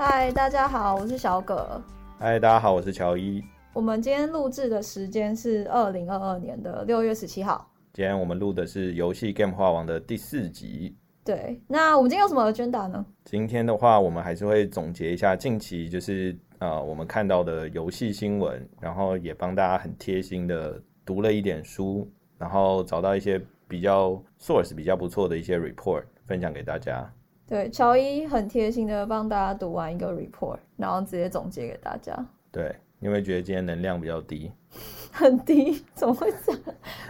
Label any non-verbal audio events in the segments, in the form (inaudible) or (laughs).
嗨，大家好，我是小葛。嗨，大家好，我是乔伊。我们今天录制的时间是二零二二年的六月十七号。今天我们录的是游戏 Game 化王的第四集。对，那我们今天有什么 agenda 呢？今天的话，我们还是会总结一下近期就是呃我们看到的游戏新闻，然后也帮大家很贴心的读了一点书，然后找到一些比较 source 比较不错的一些 report 分享给大家。对，乔伊很贴心的帮大家读完一个 report，然后直接总结给大家。对，因为觉得今天能量比较低，(laughs) 很低，怎么会这样？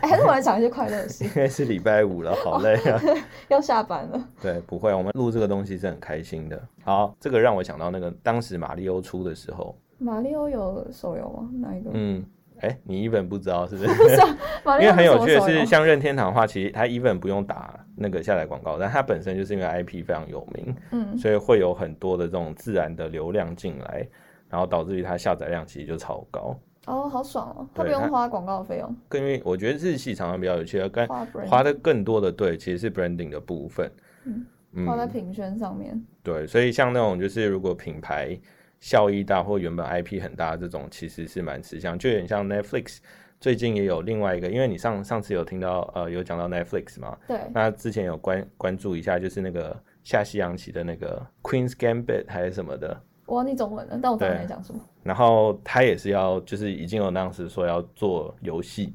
哎，还是我来讲一些快乐的事。(laughs) 因为是礼拜五了，好累啊。(laughs) 要下班了。对，不会，我们录这个东西是很开心的。好，这个让我想到那个当时马里欧出的时候，马里欧有手游吗？哪一个？嗯，哎，你 even 不知道是不是？因欧为很有趣的是，像任天堂的话，其实它 even 不用打那个下载广告，但它本身就是因为 IP 非常有名，嗯，所以会有很多的这种自然的流量进来，然后导致于它下载量其实就超高。哦，好爽哦，它不用花广告费用，更因为我觉得日系常常比较有趣的，跟花的更多的对，其实是 branding 的部分。嗯嗯花在评宣上面。对，所以像那种就是如果品牌效益大或原本 IP 很大的这种，其实是蛮吃香，就有点像 Netflix。最近也有另外一个，因为你上上次有听到呃有讲到 Netflix 嘛，对，那之前有关关注一下，就是那个下西洋棋的那个 Queen's Gambit 还是什么的，我忘记中文了，但我知道你讲什么。然后他也是要就是已经有那样子说要做游戏，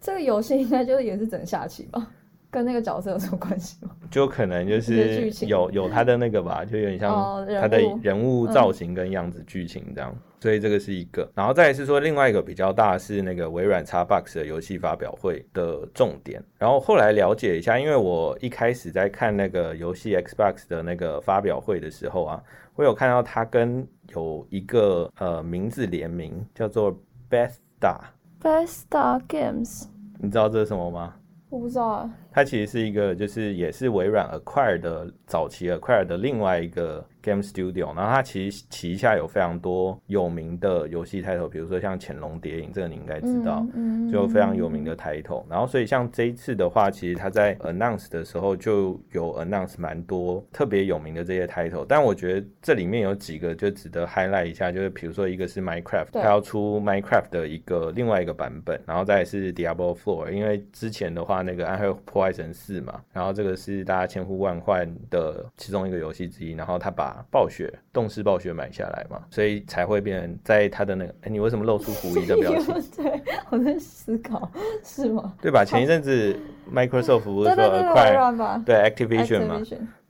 这个游戏应该就是也是整下棋吧？跟那个角色有什么关系吗？(laughs) 就可能就是情有有他的那个吧，(laughs) 就有点像他的人物造型跟样子、剧情这样，所以这个是一个。然后再来是说另外一个比较大是那个微软 Xbox 的游戏发表会的重点。然后后来了解一下，因为我一开始在看那个游戏 Xbox 的那个发表会的时候啊，我有看到它跟有一个呃名字联名叫做 Bethesda，Besta Games，你知道这是什么吗？我不知道啊。它其实是一个，就是也是微软 acquire 的早期 acquire 的另外一个 game studio，然后它其实旗下有非常多有名的游戏 title，比如说像《潜龙谍影》，这个你应该知道，嗯，嗯就非常有名的 title。然后所以像这一次的话，其实它在 announce 的时候就有 announce 蛮多特别有名的这些 title，但我觉得这里面有几个就值得 highlight 一下，就是比如说一个是 Minecraft，它要出 Minecraft 的一个另外一个版本，然后再是 Diablo Four，因为之前的话那个暗黑破坏神四嘛，然后这个是大家千呼万唤的其中一个游戏之一，然后他把暴雪动视暴雪买下来嘛，所以才会变成在他的那个，哎，你为什么露出狐疑的表情？(laughs) 对，我在思考，是吗？对吧？前一阵子 (laughs) Microsoft 不是说快对对，微 acquire 软吧对 Activision 嘛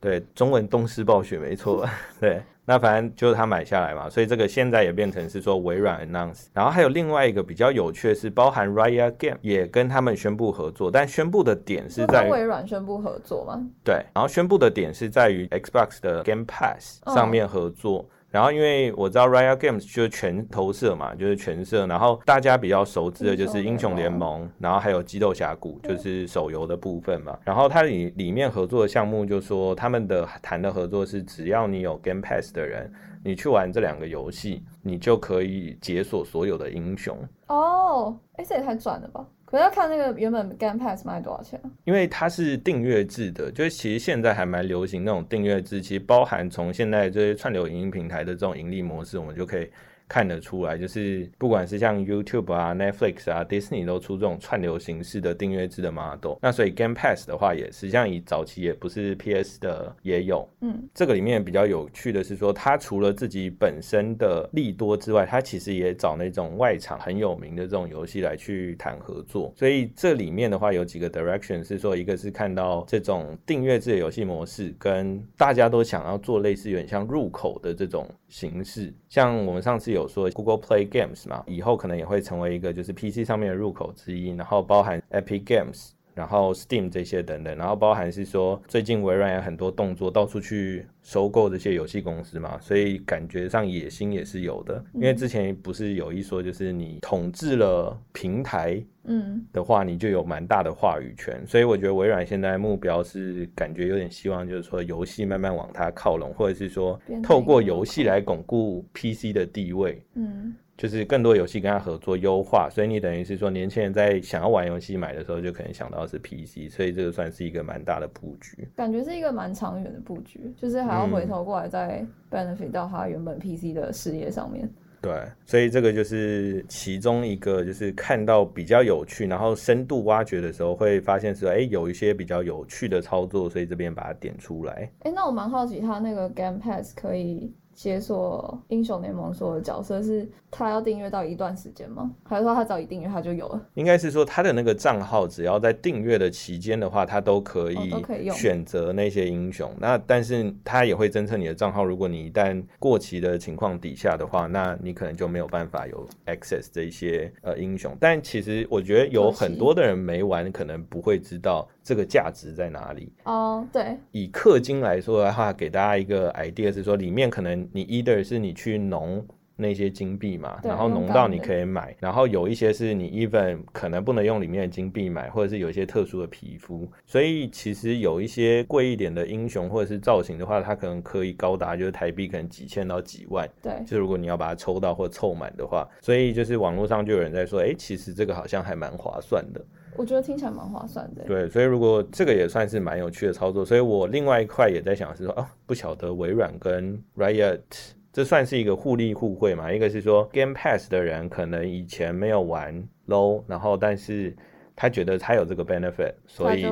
对，中文东施暴雪没错，(laughs) 对，那反正就是他买下来嘛，所以这个现在也变成是说微软 announce，然后还有另外一个比较有趣的是，包含 Riot Game 也跟他们宣布合作，但宣布的点是在微软宣布合作吗？对，然后宣布的点是在于 Xbox 的 Game Pass 上面合作。然后，因为我知道 Riot Games 就是全投射嘛，就是全射。然后大家比较熟知的就是英雄联盟，然后还有激斗峡谷，就是手游的部分嘛。然后它里里面合作的项目，就说他们的谈的合作是，只要你有 Game Pass 的人，你去玩这两个游戏，你就可以解锁所有的英雄。哦，哎，这也太赚了吧！我要看那个原本 Game Pass 卖多少钱？因为它是订阅制的，就是其实现在还蛮流行那种订阅制，其实包含从现在这些串流影音平台的这种盈利模式，我们就可以看得出来，就是不管是像 YouTube 啊、Netflix 啊、Disney 都出这种串流形式的订阅制的 model。那所以 Game Pass 的话，也实际上以早期也不是 PS 的也有，嗯，这个里面比较有趣的是说，它除了自己本身的利多之外，它其实也找那种外场很有名的这种游戏来去谈合作。所以这里面的话有几个 direction 是说，一个是看到这种订阅制的游戏模式，跟大家都想要做类似有点像入口的这种形式。像我们上次有说 Google Play Games 嘛，以后可能也会成为一个就是 PC 上面的入口之一，然后包含 Epic Games。然后 Steam 这些等等，然后包含是说最近微软有很多动作，到处去收购这些游戏公司嘛，所以感觉上野心也是有的。因为之前不是有一说，就是你统治了平台嗯，的话，你就有蛮大的话语权。所以我觉得微软现在目标是感觉有点希望，就是说游戏慢慢往它靠拢，或者是说透过游戏来巩固 PC 的地位。嗯，就是更多游戏跟他合作优化，所以你等于是说年轻人在想要玩游戏买的时候，就可能想到是 PC，所以这个算是一个蛮大的布局。感觉是一个蛮长远的布局，就是还要回头过来再 benefit 到他原本 PC 的事业上面。对，所以这个就是其中一个，就是看到比较有趣，然后深度挖掘的时候，会发现说，哎，有一些比较有趣的操作，所以这边把它点出来。哎，那我蛮好奇，他那个 Game Pass 可以。解锁英雄联盟所有的角色是他要订阅到一段时间吗？还是说他早已订阅他就有了？应该是说他的那个账号只要在订阅的期间的话，他都可以选择那些英雄。那但是他也会侦测你的账号，如果你一旦过期的情况底下的话，那你可能就没有办法有 access 这些呃英雄。但其实我觉得有很多的人没玩，可能不会知道。这个价值在哪里？哦，对，以氪金来说的话，给大家一个 idea 是说，里面可能你 either 是你去农那些金币嘛，然后农到你可以买，然后有一些是你 even 可能不能用里面的金币买，或者是有一些特殊的皮肤，所以其实有一些贵一点的英雄或者是造型的话，它可能可以高达就是台币可能几千到几万，对，就如果你要把它抽到或凑满的话，所以就是网络上就有人在说，哎，其实这个好像还蛮划算的。我觉得听起来蛮划算的。对，所以如果这个也算是蛮有趣的操作，所以我另外一块也在想是说，哦，不晓得微软跟 Riot 这算是一个互利互惠嘛？一个是说 Game Pass 的人可能以前没有玩 Low，然后但是。他觉得他有这个 benefit，所以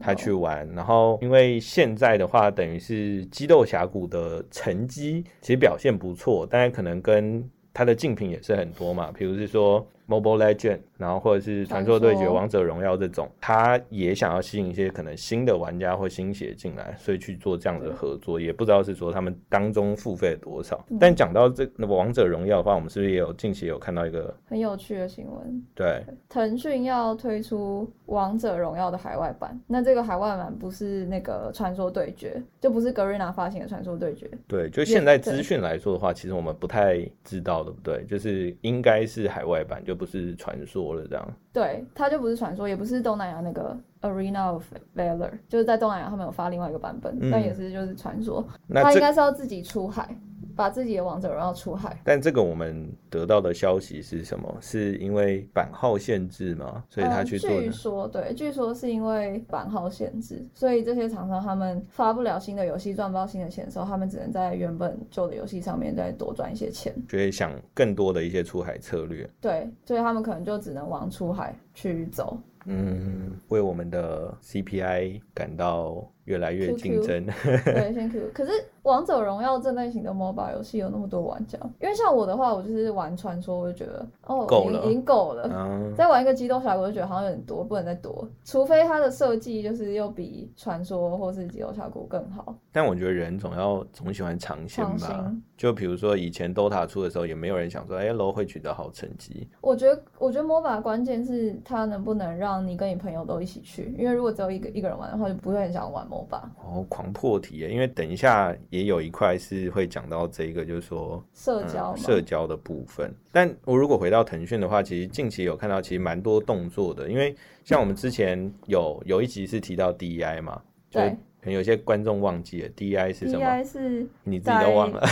他去玩。然后因为现在的话，等于是激斗峡谷的成绩其实表现不错，但是可能跟它的竞品也是很多嘛，比如是说。Mobile Legend，然后或者是传说对决、王者荣耀这种，他也想要吸引一些可能新的玩家或新血进来，所以去做这样的合作。也不知道是说他们当中付费多少。但讲到这那王者荣耀的话，我们是不是也有近期有看到一个很有趣的新闻？对，腾讯要推出王者荣耀的海外版。那这个海外版不是那个传说对决，就不是格瑞娜发行的传说对决。对，就现在资讯来说的话，其实我们不太知道，对不对？就是应该是海外版就。不是传说了，这样。对，它就不是传说，也不是东南亚那个 Arena of Valor，就是在东南亚他们有发另外一个版本，但也是就是传说，它应该是要自己出海。把自己的王者荣耀出海，但这个我们得到的消息是什么？是因为版号限制吗？所以他去做？据说对，据说是因为版号限制，所以这些厂商他们发不了新的游戏，赚不到新的钱的时候，他们只能在原本旧的游戏上面再多赚一些钱，就会想更多的一些出海策略。对，所以他们可能就只能往出海去走。嗯，为我们的 CPI 感到越来越竞争。对，(laughs) 先 Q。可是王者荣耀这类型的 MOBA 游戏有那么多玩家，因为像我的话，我就是玩传说，我就觉得哦，够了，已经够了。再玩一个机动峡谷，就觉得好像有点多，不能再多。除非它的设计就是又比传说或是机动峡谷更好。但我觉得人总要总喜欢尝鲜吧。就比如说以前 DOTA 出的时候，也没有人想说，哎，LO 会取得好成绩。我觉得，我觉得 MOBA 关键是它能不能让你跟你朋友都一起去，因为如果只有一个一个人玩的话，就不会很想玩哦，狂破题耶！因为等一下也有一块是会讲到这个，就是说社交社交的部分。但我如果回到腾讯的话，其实近期有看到其实蛮多动作的，因为像我们之前有有一集是提到 DEI 嘛，对。可能有些观众忘记了，DI 是什么？DI 是你自己都忘了。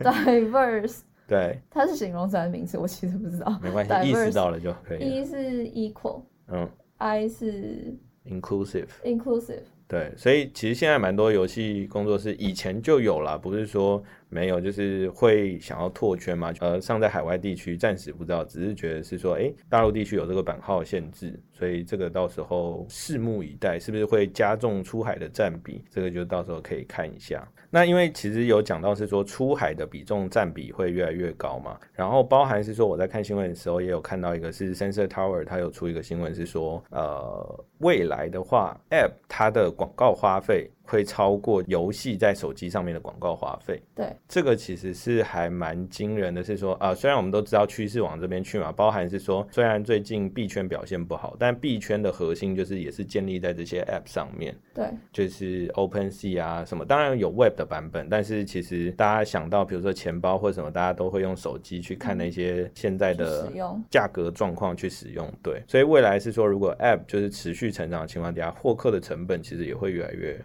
Diverse，(laughs) (laughs) 对，它是形容词还是名词？我其实不知道。没关系，意识到了就可以。E 是 equal，嗯，I 是 inclusive，inclusive。对，所以其实现在蛮多游戏工作室以前就有了，不是说。没有，就是会想要拓圈嘛？呃，上在海外地区暂时不知道，只是觉得是说，哎，大陆地区有这个版号限制，所以这个到时候拭目以待，是不是会加重出海的占比？这个就到时候可以看一下。那因为其实有讲到是说出海的比重占比会越来越高嘛，然后包含是说我在看新闻的时候也有看到一个是 Sensor Tower，它有出一个新闻是说，呃，未来的话，App 它的广告花费。会超过游戏在手机上面的广告花费，对，这个其实是还蛮惊人的。是说啊，虽然我们都知道趋势往这边去嘛，包含是说，虽然最近币圈表现不好，但币圈的核心就是也是建立在这些 App 上面，对，就是 OpenSea 啊什么，当然有 Web 的版本，但是其实大家想到比如说钱包或什么，大家都会用手机去看那些现在的价格状况去使用，对，所以未来是说，如果 App 就是持续成长的情况底下，获客的成本其实也会越来越。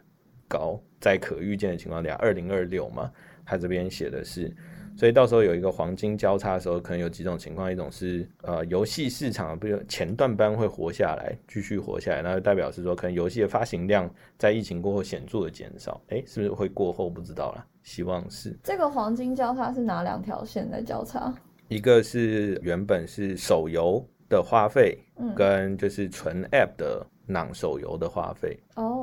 高在可预见的情况下，二零二六嘛，他这边写的是，所以到时候有一个黄金交叉的时候，可能有几种情况，一种是呃游戏市场比如前段班会活下来，继续活下来，那就代表是说可能游戏的发行量在疫情过后显著的减少，诶，是不是会过后不知道了，希望是。这个黄金交叉是哪两条线在交叉？一个是原本是手游的花费，嗯跟就是纯 App 的囊手游的花费。哦。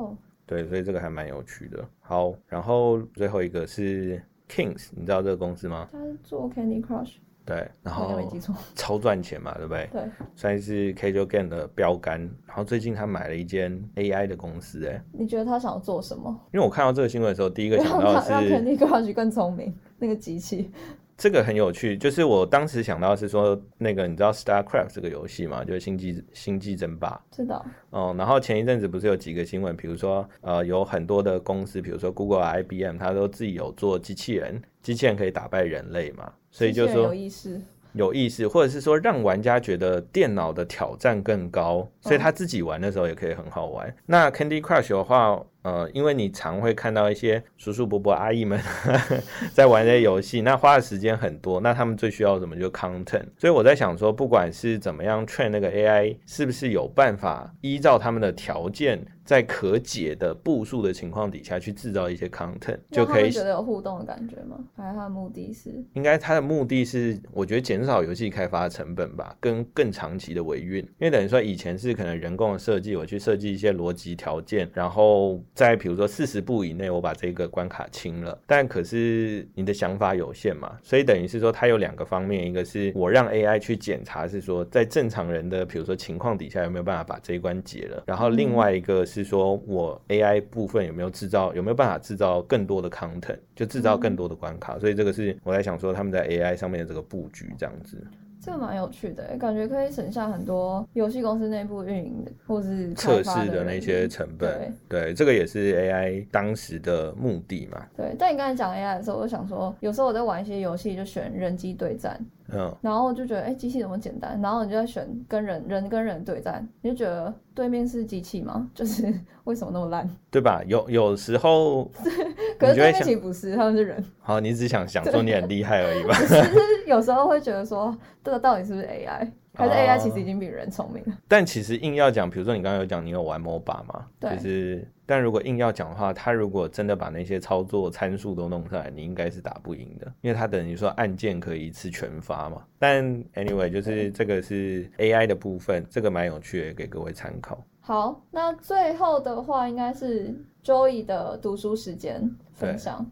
对，所以这个还蛮有趣的。好，然后最后一个是 Kings，你知道这个公司吗？他是做 Candy Crush。对，然后 (laughs) 超赚钱嘛，对不对？对，算是 Casual Game 的标杆。然后最近他买了一间 AI 的公司，哎，你觉得他想要做什么？因为我看到这个新闻的时候，第一个想到是让 Candy Crush 更聪明，那个机器。这个很有趣，就是我当时想到是说，那个你知道 StarCraft 这个游戏吗？就是星际星际争霸。知道。哦，然后前一阵子不是有几个新闻，比如说呃，有很多的公司，比如说 Google、IBM，它都自己有做机器人，机器人可以打败人类嘛？所以就说有意思，有意思，或者是说让玩家觉得电脑的挑战更高，所以他自己玩的时候也可以很好玩。那 Candy Crush 的话。呃，因为你常会看到一些叔叔伯伯阿姨们 (laughs) 在玩这些游戏，那花的时间很多，那他们最需要什么？就 content。所以我在想说，不管是怎么样 train 那个 AI，是不是有办法依照他们的条件，在可解的步数的情况底下去制造一些 content，就可以觉得有互动的感觉吗？还是它的目的是？应该它的目的是，我觉得减少游戏开发的成本吧，跟更长期的维运。因为等于说以前是可能人工的设计，我去设计一些逻辑条件，然后。在比如说四十步以内，我把这个关卡清了，但可是你的想法有限嘛，所以等于是说它有两个方面，一个是我让 AI 去检查，是说在正常人的比如说情况底下有没有办法把这一关解了，然后另外一个是说我 AI 部分有没有制造有没有办法制造更多的 content，就制造更多的关卡，所以这个是我在想说他们在 AI 上面的这个布局这样子。这个蛮有趣的，感觉可以省下很多游戏公司内部运营的或是测试的那些成本。对，这个也是 AI 当时的目的嘛。对，但你刚才讲 AI 的时候，我就想说，有时候我在玩一些游戏，就选人机对战。嗯，然后就觉得哎，机器怎么简单？然后你就在选跟人人跟人对战，你就觉得对面是机器吗？就是为什么那么烂？对吧？有有时候，(laughs) 可是对面其实不是，他们是人。好，你只想想说你很厉害而已吧？其实有时候会觉得说，这个到底是不是 AI？还是 AI 其实已经比人聪明了。但其实硬要讲，比如说你刚刚有讲你有玩 MOBA 嘛？对。就是，但如果硬要讲的话，他如果真的把那些操作参数都弄出来，你应该是打不赢的，因为他等于说按键可以一次全发嘛。但 anyway，就是这个是 AI 的部分，这个蛮有趣的，给各位参考。好，那最后的话应该是 Joey 的读书时间分享。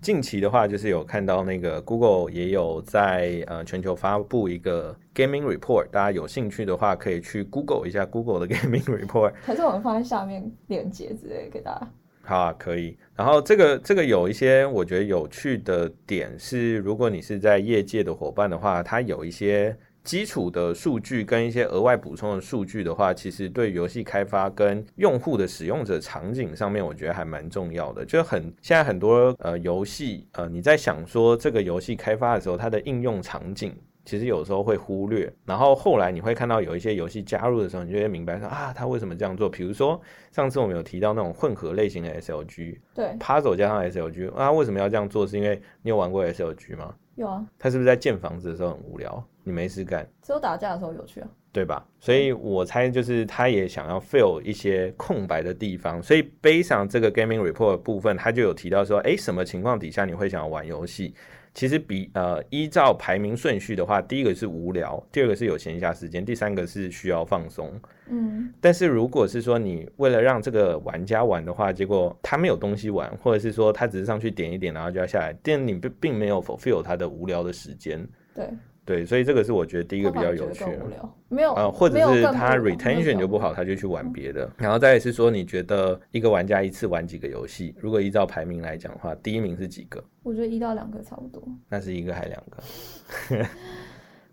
近期的话，就是有看到那个 Google 也有在呃全球发布一个 Gaming Report，大家有兴趣的话可以去 Google 一下 Google 的 (laughs) Gaming Report。可是我们放在下面链接之类给大家。好，啊，可以。然后这个这个有一些我觉得有趣的点是，如果你是在业界的伙伴的话，它有一些。基础的数据跟一些额外补充的数据的话，其实对游戏开发跟用户的使用者场景上面，我觉得还蛮重要的。就很现在很多呃游戏呃你在想说这个游戏开发的时候，它的应用场景其实有时候会忽略。然后后来你会看到有一些游戏加入的时候，你就会明白说啊，他为什么这样做？比如说上次我们有提到那种混合类型的 SLG，对，Puzzle 加上 SLG，啊，为什么要这样做？是因为你有玩过 SLG 吗？有啊。他是不是在建房子的时候很无聊？你没事干，只有打架的时候有趣啊，对吧？所以我猜就是他也想要 fill 一些空白的地方，所以背上这个 gaming report 部分，他就有提到说，哎，什么情况底下你会想要玩游戏？其实比呃依照排名顺序的话，第一个是无聊，第二个是有闲暇时间，第三个是需要放松。嗯，但是如果是说你为了让这个玩家玩的话，结果他没有东西玩，或者是说他只是上去点一点，然后就要下来，但你并并没有 fulfill 他的无聊的时间。对。对，所以这个是我觉得第一个比较有趣，没有啊，或者是他 retention 就不好，他就去玩别的。然后再是说，你觉得一个玩家一次玩几个游戏？如果依照排名来讲的话，第一名是几个？我觉得一到两个差不多。那是一个还两个？(laughs)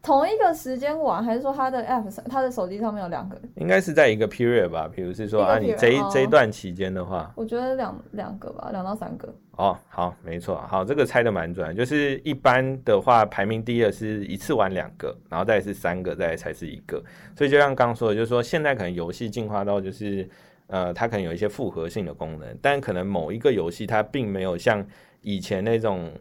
同一个时间玩，还是说他的 app 上，他的手机上面有两个？应该是在一个 period 吧，比如是说啊，你这一这一段期间的话，我觉得两两个吧，两到三个。哦，好，没错，好，这个猜的蛮准，就是一般的话，排名第一的是一次玩两个，然后再是三个，再才是一个。所以就像刚说的，就是说现在可能游戏进化到就是，呃，它可能有一些复合性的功能，但可能某一个游戏它并没有像以前那种。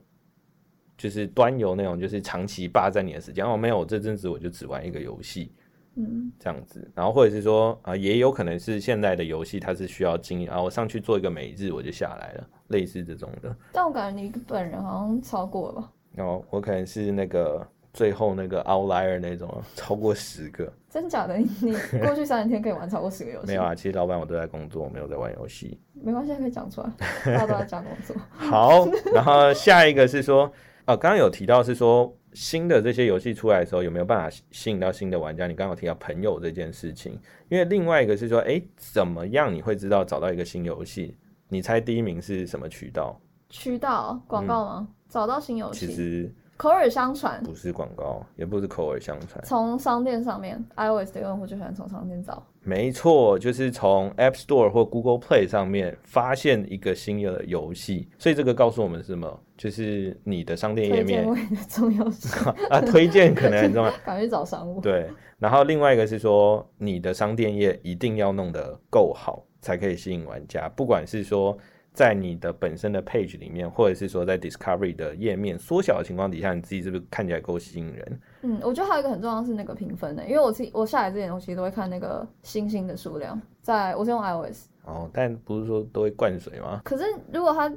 就是端游那种，就是长期霸占你的时间。哦，没有，这阵子我就只玩一个游戏，嗯，这样子。然后或者是说啊，也有可能是现在的游戏它是需要经营啊，我上去做一个每日我就下来了，类似这种的。但我感觉你本人好像超过了。哦，我可能是那个最后那个 outlier 那种，超过十个。(laughs) 真假的？你 (laughs) 过去三十天可以玩超过十个游戏？没有啊，其实老板我都在工作，没有在玩游戏。没关系，可以讲出来，大家都在讲工作。(laughs) 好，然后下一个是说，呃，刚刚有提到是说新的这些游戏出来的时候有没有办法吸引到新的玩家？你刚刚提到朋友这件事情，因为另外一个是说，哎，怎么样你会知道找到一个新游戏？你猜第一名是什么渠道？渠道广告吗？找到新游戏？其实。口耳相传不是广告，也不是口耳相传。从商店上面，iOS 的用户就喜欢从商店找。没错，就是从 App Store 或 Google Play 上面发现一个新的游戏。所以这个告诉我们什么？就是你的商店页面的重要性 (laughs) 啊，推荐可能很重要。(laughs) 赶去找商务。对，然后另外一个是说，你的商店页一定要弄得够好，才可以吸引玩家。不管是说。在你的本身的 page 里面，或者是说在 discovery 的页面缩小的情况底下，你自己是不是看起来够吸引人？嗯，我觉得还有一个很重要是那个评分的，因为我自己我下载这些东西都会看那个星星的数量，在我是用 iOS 哦，但不是说都会灌水吗？可是如果他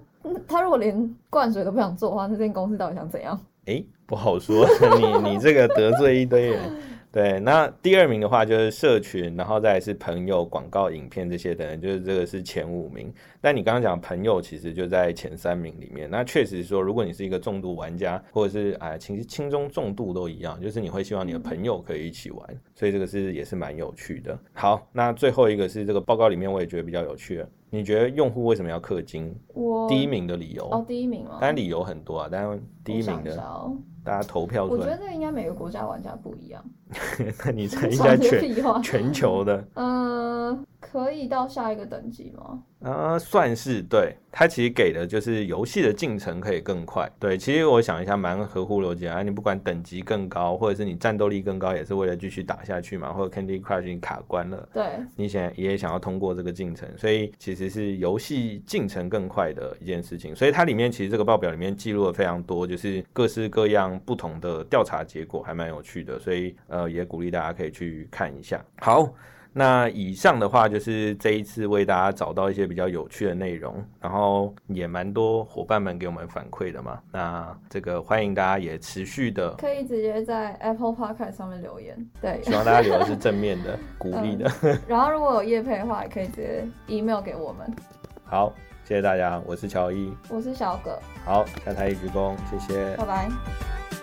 他如果连灌水都不想做的话，那这间公司到底想怎样？哎，不好说，(laughs) 你你这个得罪一堆人。对，那第二名的话就是社群，然后再是朋友、广告、影片这些等等，就是这个是前五名。但你刚刚讲朋友，其实就在前三名里面。那确实说，如果你是一个重度玩家，或者是哎，其实轻中重度都一样，就是你会希望你的朋友可以一起玩，所以这个是也是蛮有趣的。好，那最后一个是这个报告里面，我也觉得比较有趣的。你觉得用户为什么要氪金？我第一名的理由哦，第一名吗？当然理由很多啊，但是第一名的。大家投票出来，我觉得这应该每个国家玩家不一样。(laughs) 那你猜一下全 (laughs) 全球的？嗯，(laughs) 可以到下一个等级吗？啊，算是对。它其实给的就是游戏的进程可以更快。对，其实我想一下，蛮合乎逻辑啊。你不管等级更高，或者是你战斗力更高，也是为了继续打下去嘛。或者 Candy Crush 你卡关了，对，你想也想要通过这个进程，所以其实是游戏进程更快的一件事情。所以它里面其实这个报表里面记录了非常多，就是各式各样不同的调查结果，还蛮有趣的。所以呃，也鼓励大家可以去看一下。好。那以上的话就是这一次为大家找到一些比较有趣的内容，然后也蛮多伙伴们给我们反馈的嘛。那这个欢迎大家也持续的，可以直接在 Apple Podcast 上面留言，对，希望大家留的是正面的、鼓励的。(laughs) 然后如果有叶配的话，也可以直接 email 给我们。好，谢谢大家，我是乔伊，我是小葛。好，下台一鞠躬，谢谢，拜拜。